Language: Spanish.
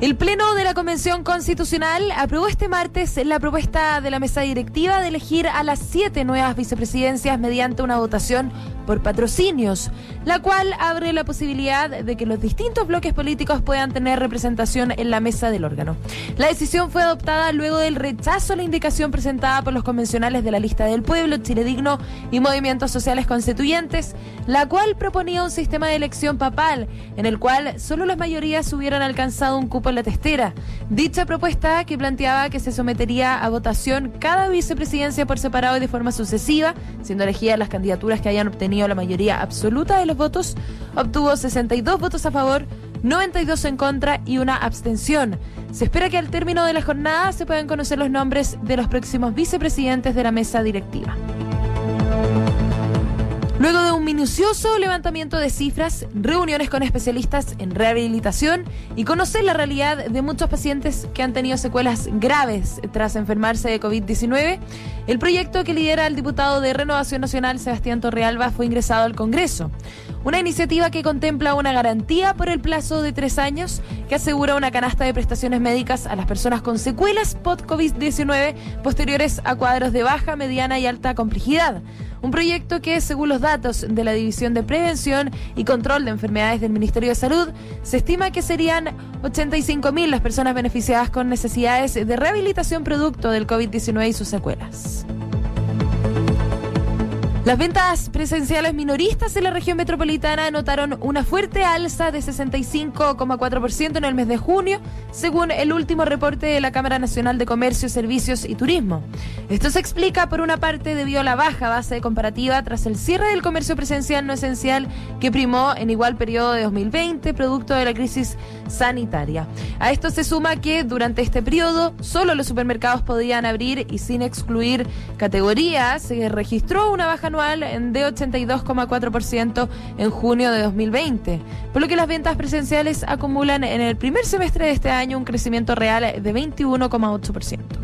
El Pleno de la Convención Constitucional aprobó este martes la propuesta de la mesa directiva de elegir a las siete nuevas vicepresidencias mediante una votación por patrocinios, la cual abre la posibilidad de que los distintos bloques políticos puedan tener representación en la mesa del órgano. La decisión fue adoptada luego del rechazo a la indicación presentada por los convencionales de la lista del pueblo, Chile Digno y Movimientos Sociales Constituyentes, la cual proponía un sistema de elección papal en el cual solo las mayorías hubieran alcanzado un cupo la testera. Dicha propuesta que planteaba que se sometería a votación cada vicepresidencia por separado y de forma sucesiva, siendo elegidas las candidaturas que hayan obtenido la mayoría absoluta de los votos, obtuvo 62 votos a favor, 92 en contra y una abstención. Se espera que al término de la jornada se puedan conocer los nombres de los próximos vicepresidentes de la mesa directiva. Minucioso levantamiento de cifras, reuniones con especialistas en rehabilitación y conocer la realidad de muchos pacientes que han tenido secuelas graves tras enfermarse de COVID-19, el proyecto que lidera el diputado de Renovación Nacional, Sebastián Torrealba, fue ingresado al Congreso. Una iniciativa que contempla una garantía por el plazo de tres años que asegura una canasta de prestaciones médicas a las personas con secuelas post-COVID-19 posteriores a cuadros de baja, mediana y alta complejidad. Un proyecto que, según los datos de la División de Prevención y Control de Enfermedades del Ministerio de Salud, se estima que serían 85.000 las personas beneficiadas con necesidades de rehabilitación producto del COVID-19 y sus secuelas. Las ventas presenciales minoristas en la región metropolitana anotaron una fuerte alza de 65,4% en el mes de junio, según el último reporte de la Cámara Nacional de Comercio, Servicios y Turismo. Esto se explica por una parte debido a la baja base comparativa tras el cierre del comercio presencial no esencial que primó en igual periodo de 2020, producto de la crisis sanitaria. A esto se suma que durante este periodo solo los supermercados podían abrir y sin excluir categorías se registró una baja anual de 82,4% en junio de 2020, por lo que las ventas presenciales acumulan en el primer semestre de este año un crecimiento real de 21,8%.